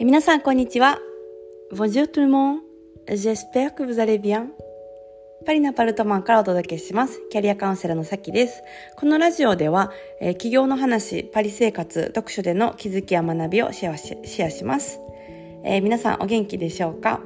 Et 皆さん、こんにちは。Bonjour tout le monde. J'espère que vous allez bien. パリのアパルトマンからお届けします。キャリアカウンセラーのさきです。このラジオでは、えー企業の話、パリ生活、読書での気づきや学びをシェアしシェアします、えー皆さんお元気でしょうか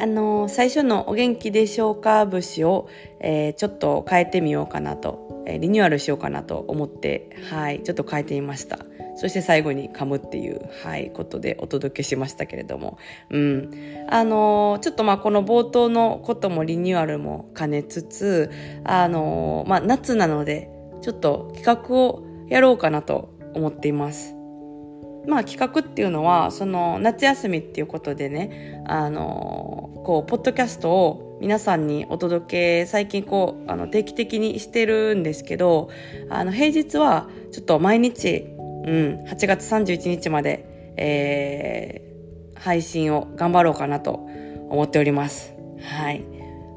あのー最初のお元気でしょうか節を、えちょっと変えてみようかなと、リニューアルしようかなと思って、はい、ちょっと変えてみました。そして最後に噛むっていう、はい、ことでお届けしましたけれども、うん。あのーちょっとまあこの冒頭のこともリニューアルも兼ねつつ、あのーまあ夏なので、ちょっと企画をやろうかなと思っています。まあ企画っていうのはその夏休みっていうことでねあのこうポッドキャストを皆さんにお届け最近こうあの定期的にしてるんですけどあの平日はちょっと毎日、うん、8月31日まで、えー配信を頑張ろうかなと思っております。はい。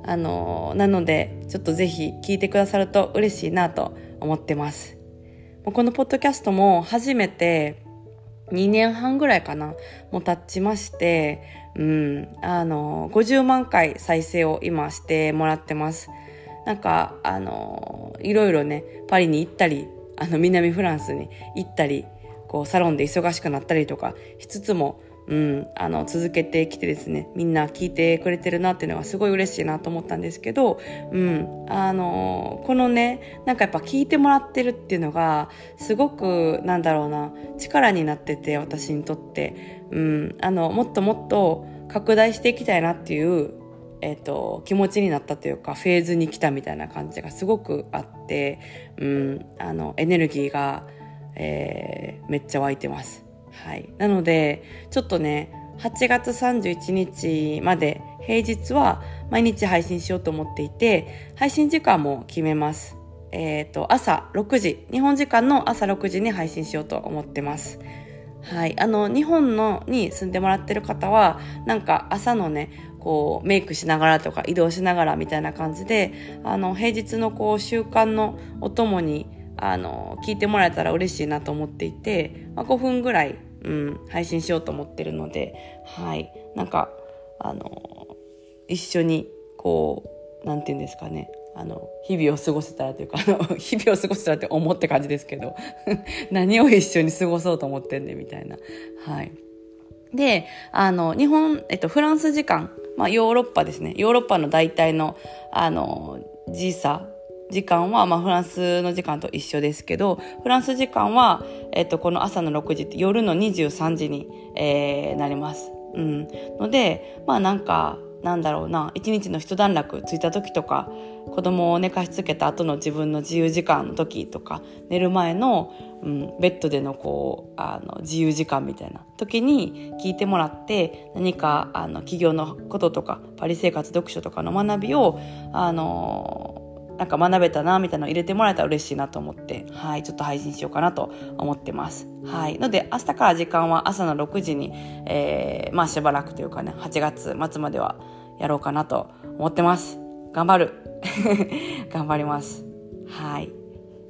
あのなのでちょっとぜひ聞いてくださると嬉しいなと思ってます。このポッドキャストも初めて2年半ぐらいかなもう経ちまして、うん、あの、50万回再生を今してもらってます。なんか、あの、いろいろね、パリに行ったり、あの、南フランスに行ったり、こう、サロンで忙しくなったりとかしつつも、うん、あの、続けてきてですね、みんな聞いてくれてるなっていうのがすごい嬉しいなと思ったんですけど、うん、あの、このね、なんかやっぱ聞いてもらってるっていうのが、すごく、なんだろうな、力になってて、私にとって、うん、あの、もっともっと拡大していきたいなっていう、えっ、と、気持ちになったというか、フェーズに来たみたいな感じがすごくあって、うん、あの、エネルギーが、えーめっちゃ湧いてます。はい。なので、ちょっとね、8月31日まで平日は毎日配信しようと思っていて、配信時間も決めます。えっ、と、朝6時、日本時間の朝6時に配信しようと思ってます。はい。あの、日本のに住んでもらってる方は、なんか朝のね、こう、メイクしながらとか移動しながらみたいな感じで、あの、平日のこう、習慣のお供に、あの、聞いてもらえたら嬉しいなと思っていて、まあ、5分ぐらい、うん、配信しようと思ってるので、はい。なんか、あの、一緒に、こう、なんていうんですかね。あの、日々を過ごせたらというか、あの、日々を過ごせたらって思って感じですけど、何を一緒に過ごそうと思ってんねみたいな。はい。で、あの、日本、えっと、フランス時間、まあ、ヨーロッパですね。ヨーロッパの大体の、あの、時差、時間は、まあ、フランスの時間と一緒ですけど、フランス時間は、えっと、この朝の6時って夜の23時に、えーなります。うん。ので、まあ、なんか、なんだろうな、一日の一段落ついた時とか、子供を寝かしつけた後の自分の自由時間の時とか、寝る前の、うん、ベッドでのこう、あの、自由時間みたいな時に聞いてもらって、何か、あの、企業のこととか、パリ生活読書とかの学びを、あの、なんか学べたな、みたいなの入れてもらえたら嬉しいなと思って、はい、ちょっと配信しようかなと思ってます。はい。ので、明日から時間は朝の6時に、えー、まあしばらくというかね、8月末まではやろうかなと思ってます。頑張る。頑張ります。はい。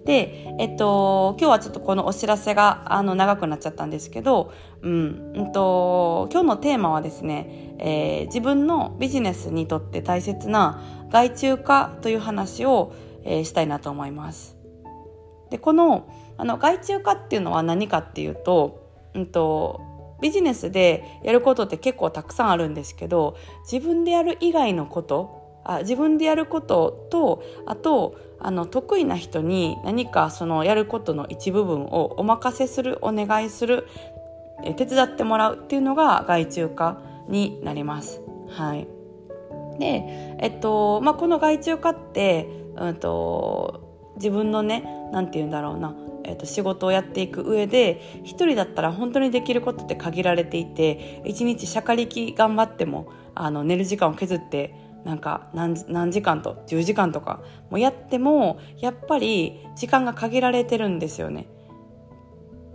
で、えっと、今日はちょっとこのお知らせが、あの、長くなっちゃったんですけど、うん、うんと、今日のテーマはですね、えー自分のビジネスにとって大切な外注化という話を、えーしたいなと思います。で、この、あの、外注化っていうのは何かっていうと、うんと、ビジネスでやることって結構たくさんあるんですけど、自分でやる以外のこと、あ自分でやることと、あと、あの、得意な人に何かそのやることの一部分をお任せする、お願いする、え手伝ってもらうっていうのが外注化になります。はい。で、えっと、まあ、この外注化って、うんと、自分のね、なんて言うんだろうな、えっと、仕事をやっていく上で、一人だったら本当にできることって限られていて、一日しゃかりき頑張っても、あの、寝る時間を削って、なんか何時間と10時間とかもやってもやっぱり時間が限られてるんですよね。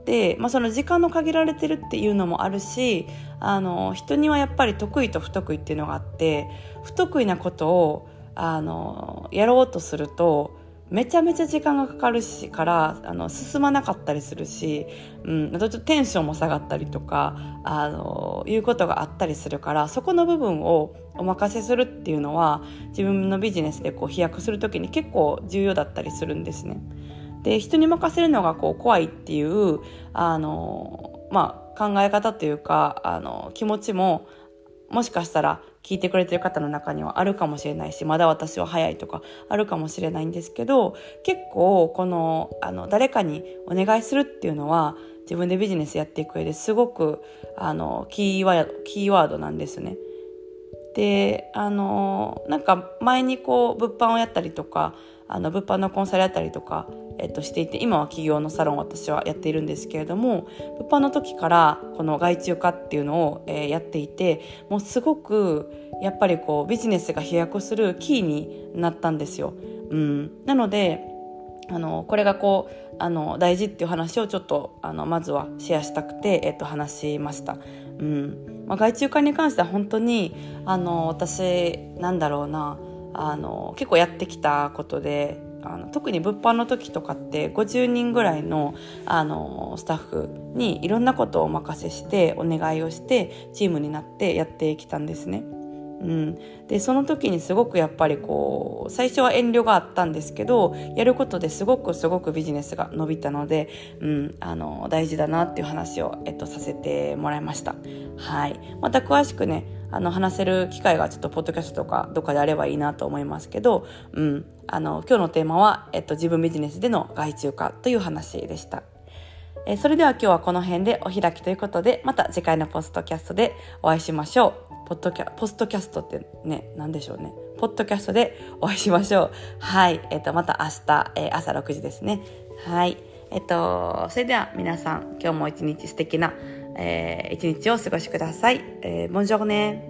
で、まあ、その時間の限られてるっていうのもあるしあの人にはやっぱり得意と不得意っていうのがあって不得意なことをあのやろうとするとめちゃめちゃ時間がかかるしからあの進まなかったりするし、うん、あとちょっとテンションも下がったりとかあのいうことがあったりするからそこの部分をお任せするっていうのは自分のビジネスでこう飛躍する時に結構重要だったりするんですね。で人に任せるのがこう怖いっていうあの、まあ、考え方というかあの気持ちももしかしたら聞いてくれてる方の中にはあるかもしれないしまだ私は早いとかあるかもしれないんですけど結構このあの誰かにお願いするっていうのは自分でビジネスやっていく上ですごくあのキーワードキーワードなんですね。であのなんか前にこう物販をやったりとかあの物販のコンサルやったりとかえっと、していて今は企業のサロンを私はやっているんですけれども物販の時からこの外注化っていうのを、えー、やっていてもうすごくやっぱりこうビジネスが飛躍するキーになったんですよ。うん、なのであのこれがこうあの大事っていう話をちょっとあのまずはシェアしたくて、えっと、話しました。うんまあ、外注化に関しては本当にあの私なんだろうなあの結構やってきたことであの特に物販の時とかって50人ぐらいのあのスタッフにいろんなことをお任せしてお願いをしてチームになってやってきたんですね。うん、でその時にすごくやっぱりこう最初は遠慮があったんですけどやることですごくすごくビジネスが伸びたので、うん、あの大事だなっていう話を、えっと、させてもらいました。はい、また詳しくねあの話せる機会がちょっとポッドキャストとかどっかであればいいなと思いますけど、うん、あの今日のテーマは、えっと、自分ビジネスでの外注化という話でした。えそれでは今日はこの辺でお開きということでまた次回のポストキャストでお会いしましょう。ポッドキャポストキャストってね、なんでしょうね。ポッドキャストでお会いしましょう。はい。えっ、と、また明日、えー、朝6時ですね。はい。えっ、と、それでは皆さん、今日も一日素敵な、えー、一日をお過ごしください。えー、ボンジョーネ、